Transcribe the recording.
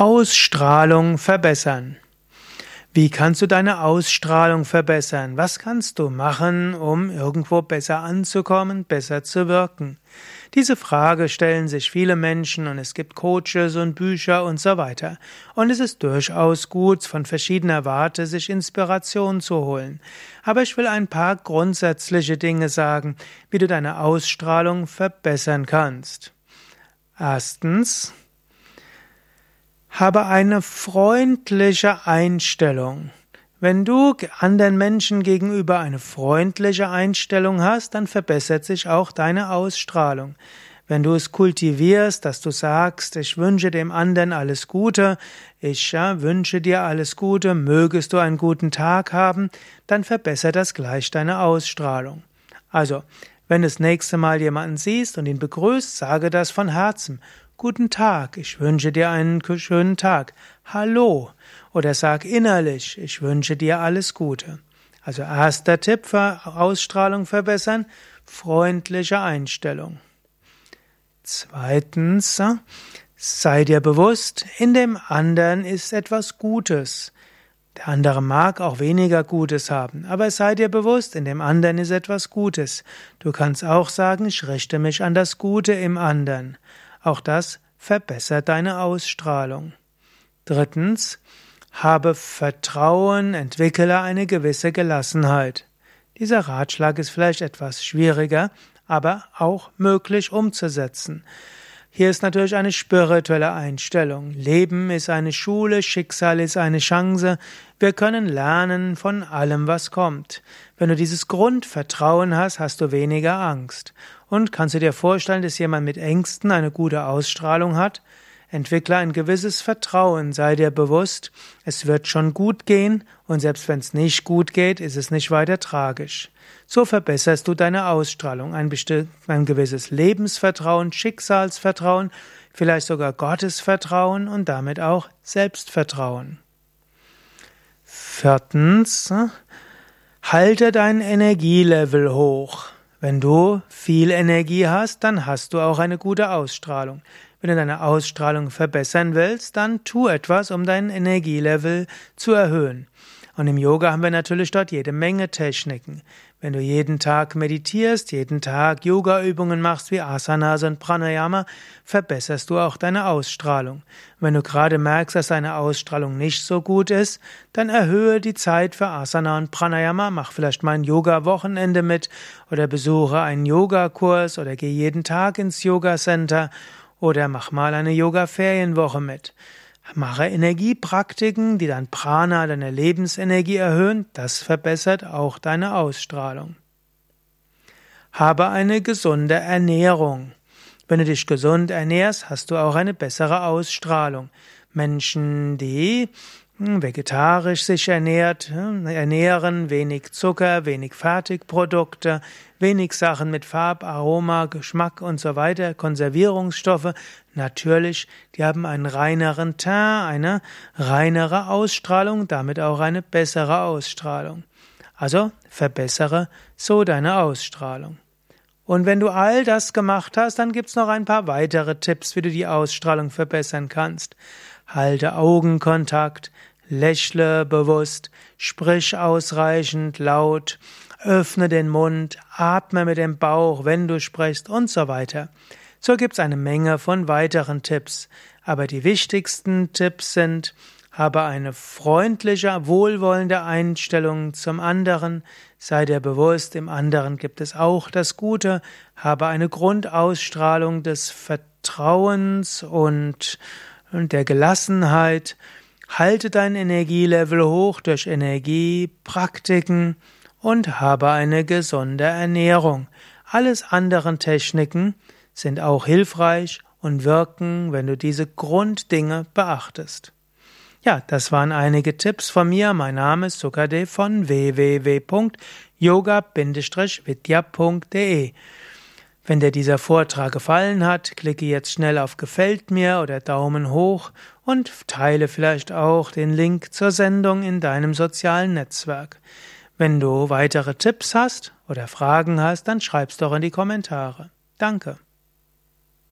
Ausstrahlung verbessern. Wie kannst du deine Ausstrahlung verbessern? Was kannst du machen, um irgendwo besser anzukommen, besser zu wirken? Diese Frage stellen sich viele Menschen und es gibt Coaches und Bücher und so weiter. Und es ist durchaus gut, von verschiedener Warte sich Inspiration zu holen. Aber ich will ein paar grundsätzliche Dinge sagen, wie du deine Ausstrahlung verbessern kannst. Erstens, habe eine freundliche Einstellung. Wenn du anderen Menschen gegenüber eine freundliche Einstellung hast, dann verbessert sich auch deine Ausstrahlung. Wenn du es kultivierst, dass du sagst, ich wünsche dem anderen alles Gute, ich ja, wünsche dir alles Gute, mögest du einen guten Tag haben, dann verbessert das gleich deine Ausstrahlung. Also, wenn du das nächste Mal jemanden siehst und ihn begrüßt, sage das von Herzen. Guten Tag, ich wünsche dir einen schönen Tag. Hallo. Oder sag innerlich, ich wünsche dir alles Gute. Also erster Tipp für Ausstrahlung verbessern, freundliche Einstellung. Zweitens, sei dir bewusst, in dem anderen ist etwas Gutes. Der andere mag auch weniger Gutes haben, aber sei dir bewusst, in dem anderen ist etwas Gutes. Du kannst auch sagen, ich richte mich an das Gute im anderen. Auch das verbessert deine Ausstrahlung. Drittens, habe Vertrauen, entwickle eine gewisse Gelassenheit. Dieser Ratschlag ist vielleicht etwas schwieriger, aber auch möglich umzusetzen. Hier ist natürlich eine spirituelle Einstellung. Leben ist eine Schule, Schicksal ist eine Chance. Wir können lernen von allem, was kommt. Wenn du dieses Grundvertrauen hast, hast du weniger Angst. Und kannst du dir vorstellen, dass jemand mit Ängsten eine gute Ausstrahlung hat? Entwickle ein gewisses Vertrauen, sei dir bewusst, es wird schon gut gehen und selbst wenn es nicht gut geht, ist es nicht weiter tragisch. So verbesserst du deine Ausstrahlung, ein, ein gewisses Lebensvertrauen, Schicksalsvertrauen, vielleicht sogar Gottesvertrauen und damit auch Selbstvertrauen. Viertens, halte dein Energielevel hoch. Wenn du viel Energie hast, dann hast du auch eine gute Ausstrahlung. Wenn du deine Ausstrahlung verbessern willst, dann tu etwas, um dein Energielevel zu erhöhen. Und im Yoga haben wir natürlich dort jede Menge Techniken. Wenn du jeden Tag meditierst, jeden Tag Yoga-Übungen machst wie Asanas und Pranayama, verbesserst du auch deine Ausstrahlung. Wenn du gerade merkst, dass deine Ausstrahlung nicht so gut ist, dann erhöhe die Zeit für Asana und Pranayama, mach vielleicht mal ein Yoga-Wochenende mit oder besuche einen Yogakurs oder geh jeden Tag ins Yoga-Center oder mach mal eine Yoga-Ferienwoche mit. Mache Energiepraktiken, die dein Prana, deine Lebensenergie erhöhen, das verbessert auch deine Ausstrahlung. Habe eine gesunde Ernährung. Wenn du dich gesund ernährst, hast du auch eine bessere Ausstrahlung. Menschen, die vegetarisch sich ernährt, hm, ernähren, wenig Zucker, wenig Fertigprodukte, wenig Sachen mit Farb, Aroma, Geschmack und so weiter, Konservierungsstoffe. Natürlich, die haben einen reineren Teint, eine reinere Ausstrahlung, damit auch eine bessere Ausstrahlung. Also verbessere so deine Ausstrahlung. Und wenn du all das gemacht hast, dann gibt's noch ein paar weitere Tipps, wie du die Ausstrahlung verbessern kannst. Halte Augenkontakt, lächle bewusst, sprich ausreichend laut, öffne den Mund, atme mit dem Bauch, wenn du sprichst und so weiter. So gibt's eine Menge von weiteren Tipps, aber die wichtigsten Tipps sind, habe eine freundliche, wohlwollende Einstellung zum anderen, sei dir bewusst, im anderen gibt es auch das Gute, habe eine Grundausstrahlung des Vertrauens und und der Gelassenheit. Halte dein Energielevel hoch durch Energiepraktiken und habe eine gesunde Ernährung. Alles anderen Techniken sind auch hilfreich und wirken, wenn du diese Grunddinge beachtest. Ja, das waren einige Tipps von mir. Mein Name ist Sukadev von www.yoga-vidya.de. Wenn dir dieser Vortrag gefallen hat, klicke jetzt schnell auf Gefällt mir oder Daumen hoch und teile vielleicht auch den Link zur Sendung in deinem sozialen Netzwerk. Wenn du weitere Tipps hast oder Fragen hast, dann schreib's doch in die Kommentare. Danke.